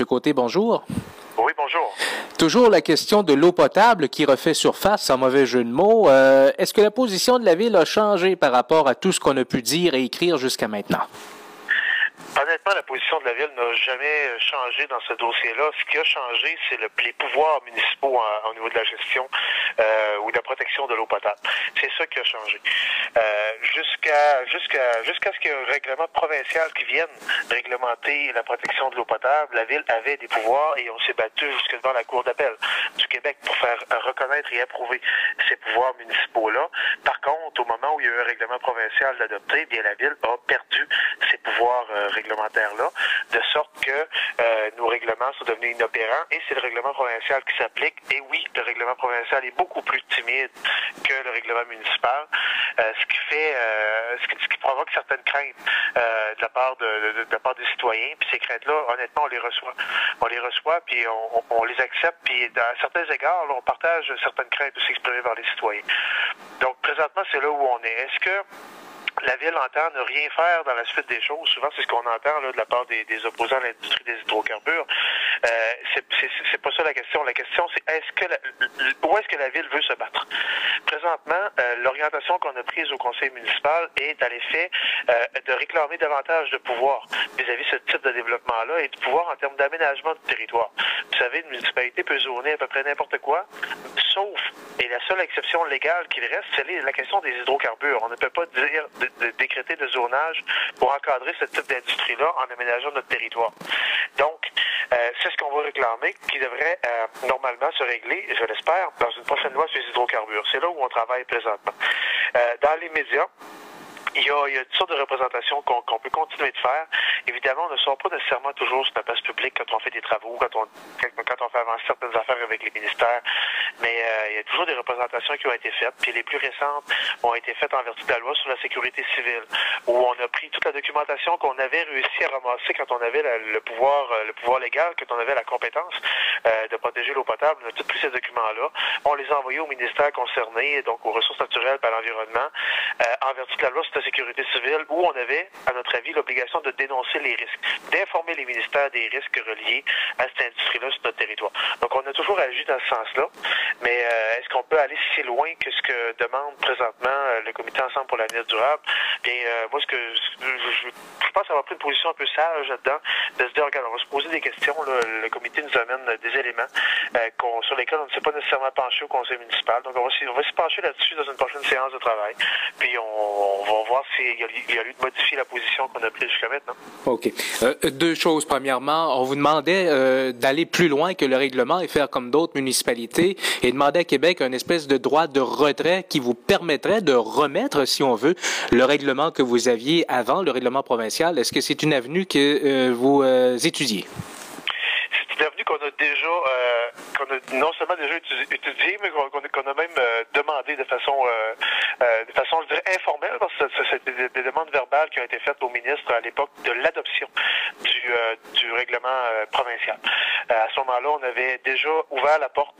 Monsieur Côté, bonjour. Oui, bonjour. Toujours la question de l'eau potable qui refait surface, sans mauvais jeu de mots. Euh, est-ce que la position de la ville a changé par rapport à tout ce qu'on a pu dire et écrire jusqu'à maintenant? Honnêtement, la position de la Ville n'a jamais changé dans ce dossier-là. Ce qui a changé, c'est le, les pouvoirs municipaux au niveau de la gestion euh, ou de la protection de l'eau potable. C'est ça qui a changé. Euh, jusqu'à jusqu'à jusqu'à ce qu'il y ait un règlement provincial qui vienne réglementer la protection de l'eau potable, la Ville avait des pouvoirs et on s'est battu jusque devant la Cour d'appel du Québec pour faire reconnaître et approuver ces pouvoirs municipaux-là. Par contre, au moment où il y a eu un règlement provincial d'adopter, bien la Ville a perdu ses pouvoirs euh, réglementaires-là, de sorte que euh, nos règlements sont devenus inopérants et c'est le règlement provincial qui s'applique. Et oui, le règlement provincial est beaucoup plus timide que le règlement municipal, euh, ce qui fait, euh, ce, qui, provoque certaines craintes de la part de, la part des citoyens. Puis ces craintes-là, honnêtement, on les reçoit, on les reçoit, puis on, les accepte. Puis à certains égards, on partage certaines craintes aussi exprimées par les citoyens. Donc présentement, c'est là où on est. Est-ce que la ville entend ne rien faire dans la suite des choses. Souvent, c'est ce qu'on entend là, de la part des, des opposants à l'industrie des hydrocarbures. Euh, c'est pas ça la question. La question, c'est est-ce que la, où est-ce que la ville veut se battre? Présentement, euh, l'orientation qu'on a prise au conseil municipal est à l'effet euh, de réclamer davantage de pouvoir vis-à-vis -vis ce type de développement-là et de pouvoir en termes d'aménagement du territoire. Vous savez, une municipalité peut zoner à peu près n'importe quoi, sauf, et la seule exception légale qu'il reste, c'est la question des hydrocarbures. On ne peut pas dire de, décréter de zonage pour encadrer ce type d'industrie-là en aménageant notre territoire. Donc, c'est ce qu'on va réclamer, qui devrait euh, normalement se régler, je l'espère, dans une prochaine loi sur les hydrocarbures. C'est là où on travaille présentement. Euh, dans les médias, il y, a, il y a toutes sortes de représentations qu'on qu peut continuer de faire. Évidemment, on ne sort pas nécessairement toujours sur la place publique quand on fait des travaux, quand on, quand on fait avancer certaines affaires avec les ministères, mais euh, il y a toujours des représentations qui ont été faites. Puis les plus récentes ont été faites en vertu de la loi sur la sécurité civile, où on a pris toute la documentation qu'on avait réussi à ramasser quand on avait le pouvoir le pouvoir légal, quand on avait la compétence euh, de protéger l'eau potable. On a tous pris ces documents-là. On les a envoyés au ministère concerné, donc aux ressources naturelles à l'environnement, euh, en vertu de la loi sécurité civile, où on avait, à notre avis, l'obligation de dénoncer les risques, d'informer les ministères des risques reliés à cette industrie-là sur notre territoire. Donc, on a toujours agi dans ce sens-là, mais euh, est-ce qu'on peut aller si loin que ce que demande présentement euh, le Comité Ensemble pour l'avenir durable? Bien, euh, moi, ce que je, pense avoir pris une position un peu sage là-dedans, de se dire, regarde, on va se poser des questions, le comité nous amène des éléments euh, sur lesquels on ne s'est pas nécessairement penché au conseil municipal. Donc, on va, on se pencher là-dessus dans une prochaine séance de travail, puis on, on va voir s'il y, a lieu de modifier la position qu'on a prise jusqu'à maintenant. OK. Euh, deux choses. Premièrement, on vous demandait euh, d'aller plus loin que le règlement et faire comme d'autres municipalités et demander à Québec un espèce de droit de retrait qui vous permettrait de remettre, si on veut, le règlement que vous aviez avant, le règlement provincial. Est-ce que c'est une avenue que euh, vous étudiez? C'est une avenue qu'on a déjà, euh, non seulement déjà étudié, mais qu'on qu a même euh, demandé de façon, euh, euh, de façon, je dirais, informelle, parce que c'était des, des, demandes verbales qui ont été faites au ministre à l'époque de l'adoption du, euh, du règlement euh, provincial. à ce moment-là, on avait déjà ouvert la porte,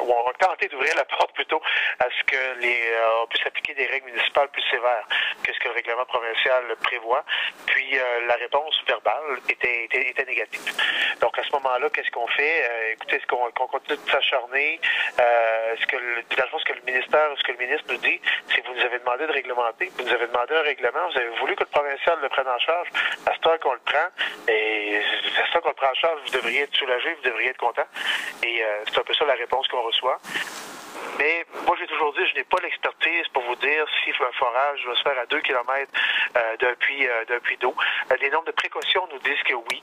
ou on a tenté d'ouvrir la porte plutôt à ce que les, on puisse appliquer des règles municipales plus sévères que ce que le règlement provincial prévoit. Puis la réponse verbale était, était, était négative. Donc à ce moment-là, qu'est-ce qu'on fait? Écoutez, est-ce qu'on qu continue de s'acharner? Euh, est-ce que le, dans le fond, ce que le ministère, ce que le ministre nous dit, c'est que vous nous avez demandé de réglementer, vous nous avez demandé un règlement, vous avez voulu que le provincial le prenne en charge, à ce temps qu'on le prend, et à ce temps qu'on le prend en charge, vous devriez être soulagé, vous devriez être content. Et euh, c'est un peu ça la réponse qu'on reçoit. Mais moi, j'ai toujours dit, je n'ai pas l'expertise pour vous dire si un forage doit se faire à 2 km euh, d'un puits euh, d'eau. Euh, les normes de précaution nous disent que oui.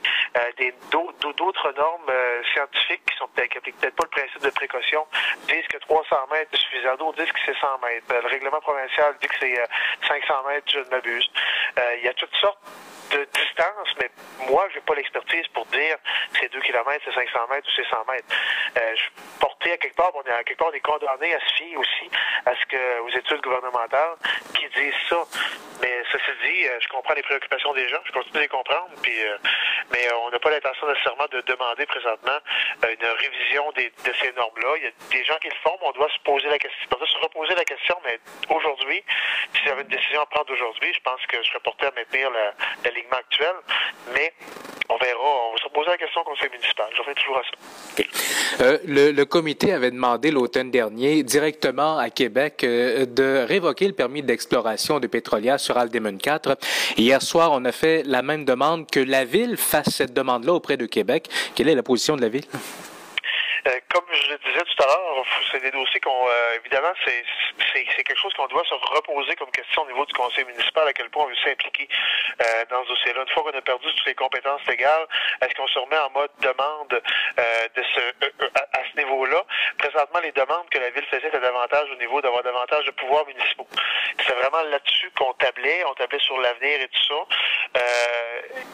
D'autres normes scientifiques qui sont peut-être pas le principe de précaution disent que 300 mètres est suffisant. D'autres disent que c'est 100 mètres. le règlement provincial dit que c'est 500 mètres, je ne m'abuse. il y a toutes sortes de distance, mais moi, j'ai pas l'expertise pour dire c'est 2 km, c'est 500 mètres ou c'est 100 mètres. Euh, je à quelque part, on est, à quelque part, on est condamné à se fier aussi à ce que, aux études gouvernementales qui disent ça. Mais ceci dit, euh, je comprends les préoccupations des gens, je continue de les comprendre, puis, euh, mais on n'a pas l'intention nécessairement de demander présentement une révision des, de ces normes-là. Il y a des gens qui le font, mais on doit se poser la question, on doit se reposer la question, mais aujourd'hui, si j'avais une décision à prendre aujourd'hui, je pense que je serais porté à maintenir la, la l'alignement actuel, mais on verra, poser la question au conseil municipal. Je reviens toujours à ça. Euh, le, comité avait demandé l'automne dernier directement à Québec euh, de révoquer le permis d'exploration de pétrolière sur Aldemon 4. Hier soir, on a fait la même demande que la Ville fasse cette demande-là auprès de Québec. Quelle est la position de la Ville? Euh, comme je le disais tout à l'heure, c'est des dossiers qu'on, euh, évidemment, c'est, c'est, quelque chose qu'on doit se reposer comme question au niveau du conseil municipal, à quel point on veut s'impliquer euh, dans ce dossier-là. Une fois qu'on a perdu toutes les compétences légales, est-ce qu'on se remet en mode demande de ce, à, ce niveau-là? Présentement, les demandes que la ville faisait étaient davantage au niveau d'avoir davantage de pouvoirs municipaux. C'est vraiment là-dessus qu'on tablait, on tablait sur l'avenir et tout ça.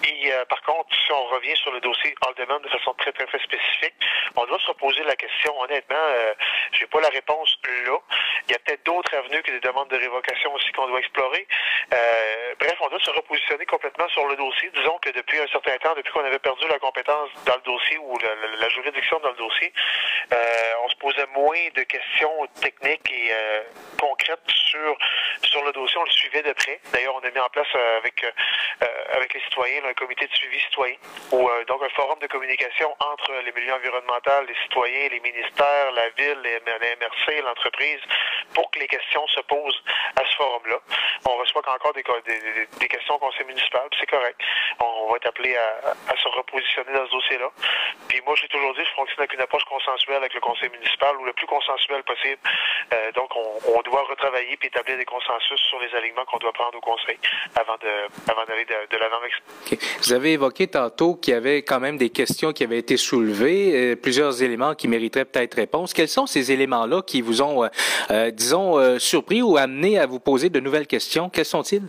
Et par contre, si on revient sur le dossier all demande de façon très, très, très spécifique, on doit se poser la question. Honnêtement, euh, j'ai pas la réponse là. Il y a peut-être d'autres avenues que des demandes de révocation aussi qu'on doit explorer. Euh, bref, on doit se repositionner complètement sur le dossier. Disons que depuis un certain temps, depuis qu'on avait perdu la compétence dans le dossier ou la, juridiction dans le dossier, euh, on se posait moins de questions techniques et euh, concrètes sur sur le dossier. On le suivait de près. D'ailleurs, on a mis en place euh, avec euh, avec les citoyens un comité de suivi citoyen ou donc un forum de communication entre les milieux environnementaux, les citoyens, les ministères, la ville, les, MRC, l'entreprise, pour que les questions se posent à ce forum-là. On reçoit encore des, des, des questions au conseil municipal, c'est correct. On, va être appelé à, se repositionner dans ce dossier-là. Puis moi, j'ai toujours dit, je fonctionne avec une approche consensuelle avec le conseil municipal ou le plus consensuel possible. Euh, donc, on, doit retravailler puis établir des consensus sur les alignements qu'on doit prendre au conseil avant de avant d'aller de, l'avant avec Vous avez évoqué tantôt qu'il y avait quand même des questions qui avaient été soulevées, euh, plusieurs éléments qui mériteraient peut-être réponse. Quels sont ces éléments-là qui vous ont, euh, euh, disons, surpris ou amené à vous poser de nouvelles questions? Quels sont-ils?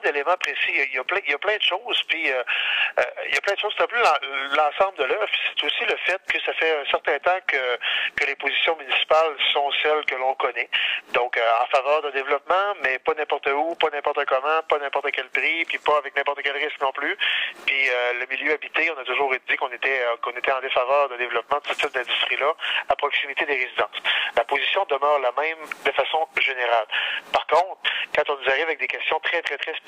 D'éléments précis. Il y, a plein, il y a plein de choses, puis euh, euh, il y a plein de choses. C'est un peu l'ensemble de l'œuvre. C'est aussi le fait que ça fait un certain temps que, que les positions municipales sont celles que l'on connaît. Donc, euh, en faveur de développement, mais pas n'importe où, pas n'importe comment, pas n'importe quel prix, puis pas avec n'importe quel risque non plus. Puis le milieu habité, on a toujours dit qu'on était qu'on était en défaveur de développement de ce type d'industrie-là à proximité des résidences. La position demeure la même de façon générale. Par contre, quand on nous arrive avec des questions très, très, très spécifiques.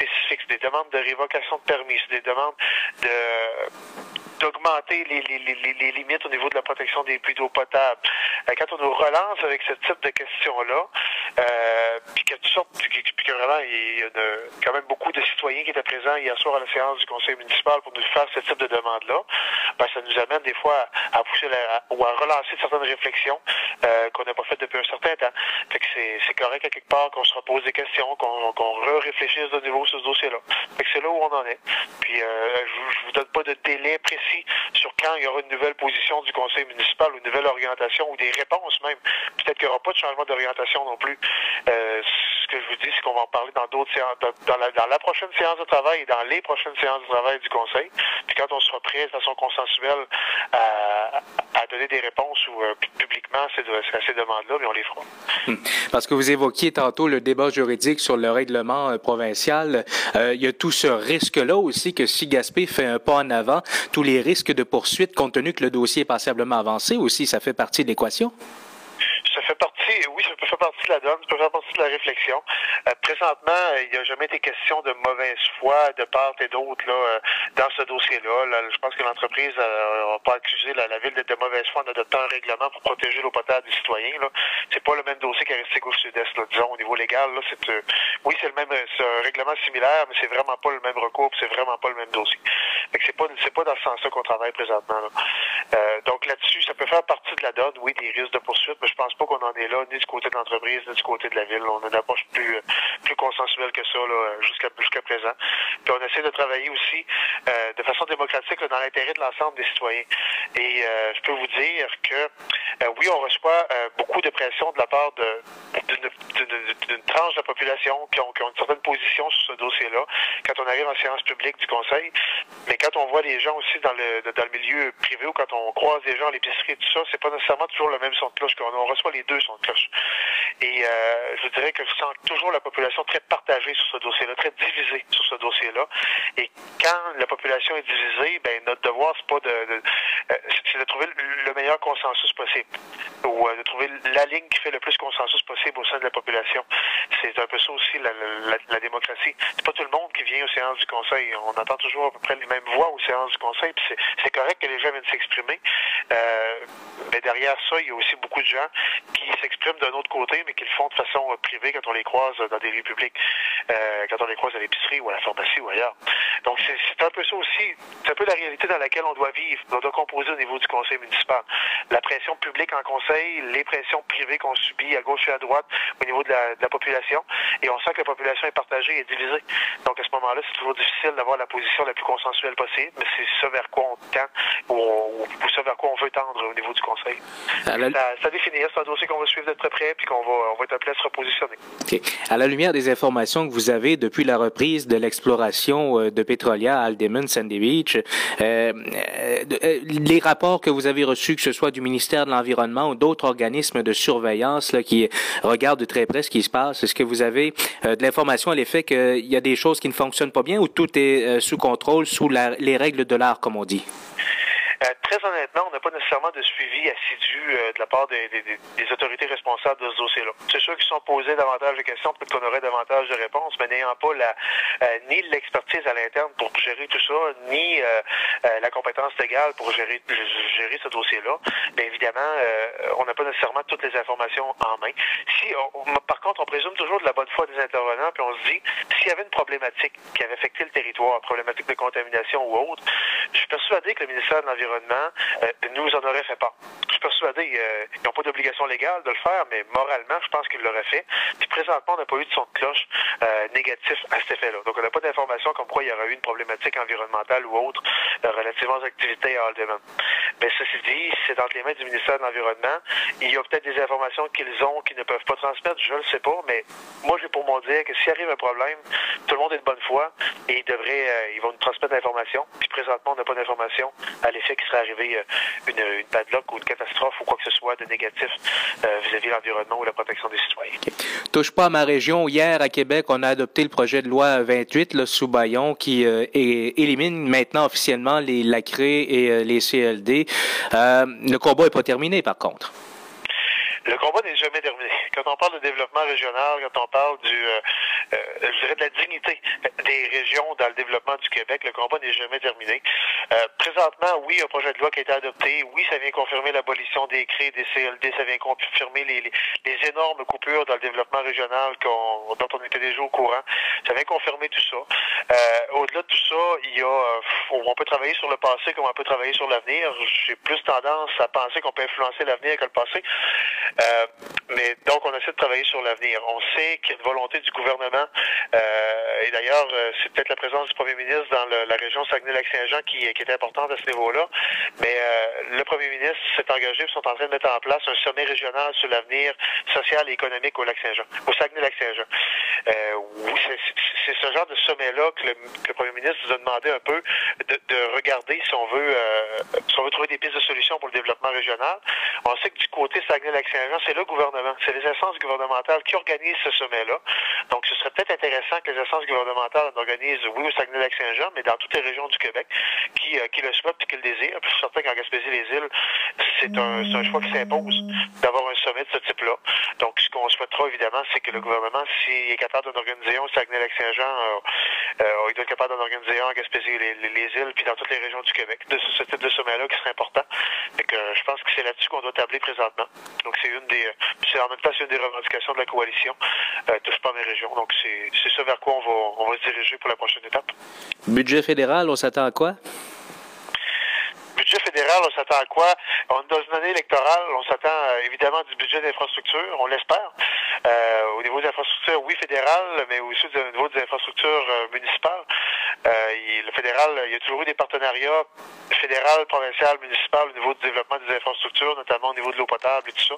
Des demandes de révocation de permis, des demandes de d'augmenter les, les, les, les, limites au niveau de la protection des puits d'eau potable. Euh, quand on nous relance avec ce type de questions-là, euh, puis que tu sortes, puis que vraiment il y a quand même beaucoup de citoyens qui étaient présents hier soir à la séance du conseil municipal pour nous faire ce type de demande-là, ben, ça nous amène des fois à pousser la, ou à relancer certaines réflexions euh, qu'on n'a pas faites depuis un certain temps. Fait que c'est correct à quelque part qu'on se repose des questions, qu'on qu'on re-réfléchisse de nouveau sur ce dossier-là. Fait que c'est là où on en est. Puis euh, je, je vous donne pas de délai précis sur quand il y aura une nouvelle position du conseil municipal ou une nouvelle orientation ou des réponses même. Peut-être qu'il n'y aura pas de changement d'orientation non plus. Euh, ce que je vous dis, c'est qu'on va en parler dans d'autres séances, dans, la, prochaine séance de travail et dans les prochaines séances de travail du conseil. Puis quand on sera prêt de façon consensuelle à, donner des réponses ou euh, publiquement à ces, demandes-là, mais on les fera. Hmm. Parce que vous évoquiez tantôt le débat juridique sur le règlement euh, provincial. il y a tout ce risque-là aussi que si Gaspé fait un pas en avant, tous les risques de poursuite compte tenu que le dossier est passablement avancé aussi, ça fait partie de l'équation? Fait partie oui, ça peut faire partie de la donne, ça peut faire partie de la réflexion. Euh, présentement, il n'y a jamais été question de mauvaise foi de part et d'autre là, euh, dans ce dossier-là. je pense que l'entreprise n'a pas accusé la, ville d'être de mauvaise foi en adoptant un règlement pour protéger l'eau potable des citoyens. Là. C'est pas le même dossier qu'Aristique au sud-est, disons, au niveau légal. Là, c'est, euh, oui, c'est le même c'est un règlement similaire, mais c'est vraiment pas le même recours, c'est vraiment pas le même dossier. Fait que c'est pas c'est pas dans ce sens-là qu'on travaille présentement. Donc là-dessus, ça peut faire partie de la donne, oui, des risques de poursuite, mais je pense pas qu'on en est là ni du côté de l'entreprise, ni du côté de la ville. On a une approche plus, plus consensuelle que ça jusqu'à jusqu'à présent. Puis on essaie de travailler aussi euh, de façon démocratique dans l'intérêt de l'ensemble des citoyens. Et euh, je peux vous dire que euh, oui, on reçoit beaucoup de pression de la part d'une tranche de la population qui ont, qui ont une certaine position sur ce dossier-là quand on arrive en séance publique du Conseil. Mais quand on voit les gens aussi dans le, dans le milieu privé ou quand on croise les gens à l'épicerie tout ça, c'est pas nécessairement toujours le même son de cloche. On reçoit les deux sons de cloche. Et euh, je dirais que je sens toujours la population très partagée sur ce dossier-là, très divisée sur ce dossier-là. Et quand la population est divisée, ben notre devoir c'est pas de, c'est de trouver le meilleur consensus possible ou de trouver la ligne qui fait le plus consensus possible au sein de la population. C'est un peu ça aussi la, la démocratie. Aux séances du Conseil. On entend toujours à peu près les mêmes voix aux séances du Conseil, puis c'est correct que les gens viennent s'exprimer. Euh, mais derrière ça, il y a aussi beaucoup de gens qui s'expriment d'un autre côté, mais qui le font de façon euh, privée quand on les croise dans des lieux publics, euh, quand on les croise à l'épicerie ou à la pharmacie ou ailleurs. Donc c'est un peu ça aussi. C'est un peu la réalité dans laquelle on doit vivre. On doit composer au niveau du conseil municipal. La pression publique en conseil, les pressions privées qu'on subit à gauche et à droite au niveau de la, de la population. Et on sent que la population est partagée et divisée. Donc à ce moment-là, c'est toujours difficile d'avoir la position la plus consensuelle possible, mais c'est ce vers quoi on tend ou, ou, ou, ce vers quoi on veut tendre au niveau du Conseil. La... Ça, ça définit. C'est un dossier qu'on va suivre de très près puis qu'on va, on va être appelé à se repositionner. Okay. À la lumière des informations que vous avez depuis la reprise de l'exploration de Petrolia à Aldeman, Sandy Beach, euh, euh, les rapports que vous avez reçus, que ce soit du ministère de l'Environnement ou d'autres organismes de surveillance là, qui regardent de très près ce qui se passe, est-ce que vous avez euh, de l'information à l'effet qu'il y a des choses qui ne fonctionnent pas bien ou tout est euh, sous contrôle, sous les règles de l'art, comme on dit? Euh, très honnêtement, on n'a pas nécessairement de suivi assidu euh, de la part des, des, des, autorités responsables de ce dossier-là. C'est sûr qu'ils sont posés davantage de questions, peut-être qu'on aurait davantage de réponses, mais n'ayant pas la, euh, ni l'expertise à l'interne pour gérer tout ça, ni euh, euh, la compétence légale pour gérer, gérer ce dossier-là, bien évidemment, on n'a pas nécessairement toutes les informations en main. Si, par contre, on présume toujours de la bonne foi des intervenants, puis on se dit, s'il y avait une problématique qui avait affecté le territoire, problématique de contamination ou autre, je suis persuadé que le ministère de l'Environnement euh, nous en aurait fait pas. Suis persuadé, euh, ils n'ont pas d'obligation légale de le faire, mais moralement, je pense qu'ils l'auraient fait. Puis présentement, on n'a pas eu de son de cloche euh, négatif à cet effet-là. Donc, on n'a pas d'informations comme quoi il y aurait eu une problématique environnementale ou autre euh, relativement aux activités à Aldeman. Mais ceci dit, c'est entre les mains du ministère de l'Environnement. Il y a peut-être des informations qu'ils ont qu'ils ne peuvent pas transmettre, je ne le sais pas, mais moi, j'ai pour mon dire que s'il arrive un problème, tout le monde est de bonne foi et ils devraient, euh, ils vont nous transmettre l'information. Puis présentement, on n'a pas d'informations à l'effet qu'il serait arrivé une, une padlock ou une catastrophe ou quoi que ce soit de négatif vis-à-vis de l'environnement ou la protection des citoyens. Touche pas à ma région. Hier, à Québec, on a adopté le projet de loi 28 là, sous Bayon qui euh, est, élimine maintenant officiellement les LACRE et euh, les CLD. Euh, le combat n'est pas terminé, par contre. Le combat n'est jamais terminé. Quand on parle de développement régional, quand on parle du, euh, euh, je dirais de la dignité des régions dans le développement du Québec, le combat n'est jamais terminé. Euh, présentement, oui, un projet de loi qui a été adopté, oui, ça vient confirmer l'abolition des CRE, des CLD, ça vient confirmer les, les, énormes coupures dans le développement régional dont on était déjà au courant. Ça vient confirmer tout ça. Euh, Au-delà de tout ça, il y a, on peut travailler sur le passé comme on peut travailler sur l'avenir. J'ai plus tendance à penser qu'on peut influencer l'avenir que le passé. Euh, mais donc, on essaie de travailler sur l'avenir. On sait qu'il y a une volonté du gouvernement, euh, et d'ailleurs, c'est peut-être la présence du premier ministre dans la région Saguenay-Lac-Saint-Jean qui, qui, est importante à ce niveau-là. Mais euh, le premier ministre s'est engagé et sont en train de mettre en place un sommet régional sur l'avenir social et économique au Lac-Saint-Jean, au Saguenay-Lac-Saint-Jean. Euh, c'est ce genre de sommet-là que, que le, premier ministre nous a demandé un peu de, de regarder si on veut si on veut trouver des pistes de solutions pour le développement régional. On sait que du côté Saguenay-Lac-Saint-Jean, c'est le gouvernement, c'est les instances gouvernementales qui organisent ce sommet-là. Donc, ce serait peut-être intéressant que les instances gouvernementales organisent, oui, au Saguenay-Lac-Saint-Jean, mais dans toutes les régions du Québec qui, euh, qui le souhaitent et qui le désirent. Je suis certain qu'en Gaspésie-les-Îles, c'est un, un, choix qui s'impose d'avoir un sommet de ce type-là. Donc, ce qu'on souhaitera, évidemment, c'est que le gouvernement, s'il est capable d'en organiser un au Saguenay-Lac-Saint-Jean, euh, euh, il doit être capable d'en organiser un en Gaspésie-les-Îles, puis dans toutes les régions du Québec, de ce, type de sommet-là qui serait important. Et que je pense que c'est là-dessus qu'on doit tabler présentement. Donc, c'est une des, c'est en même temps c'est une des revendications de la coalition euh, touche pas mes régions. Donc c'est, ce vers quoi on va, on va se diriger pour la prochaine étape. Budget fédéral, on s'attend à quoi? budget fédéral, on s'attend à quoi? On est dans une année électorale, on s'attend euh, évidemment du budget d'infrastructure, on l'espère. Euh, au niveau des infrastructures, oui, fédéral, mais aussi au niveau des infrastructures euh, municipales. Il, le fédéral, il y toujours eu des partenariats fédéral, provincial, municipal au niveau du développement des infrastructures, notamment au niveau de l'eau potable et tout ça.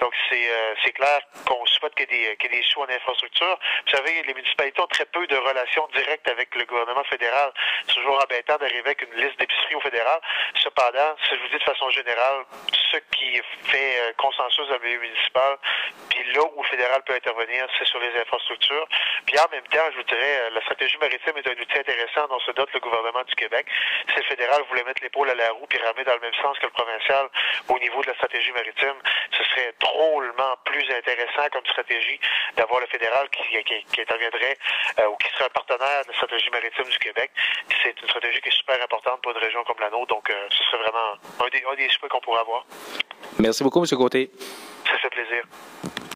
Donc, c'est c'est clair qu'on y, ait des, ait des choix en infrastructure. Vous savez, les municipalités ont très peu de relations directes avec le gouvernement fédéral. C'est toujours embêtant d'arriver avec une liste d'épiceries au fédéral. Cependant, si je vous dis de façon générale, ce qui fait euh, consensus dans le milieu municipal, puis là où le fédéral peut intervenir, c'est sur les infrastructures. Puis en même temps, je vous dirais, euh, la stratégie maritime est un outil intéressant dont se dote le gouvernement du Québec. Si le fédéral voulait mettre l'épaule à la roue puis ramener dans le même sens que le provincial au niveau de la stratégie maritime, ce serait drôlement plus intéressant comme stratégie d'avoir le fédéral qui, qui, interviendrait euh, ou qui serait un partenaire de la stratégie maritime du Québec. C'est une stratégie qui est super importante pour une région comme la nôtre, donc ce serait vraiment un des, un des qu'on pourrait avoir. Merci beaucoup, M. Côté. Ça fait plaisir.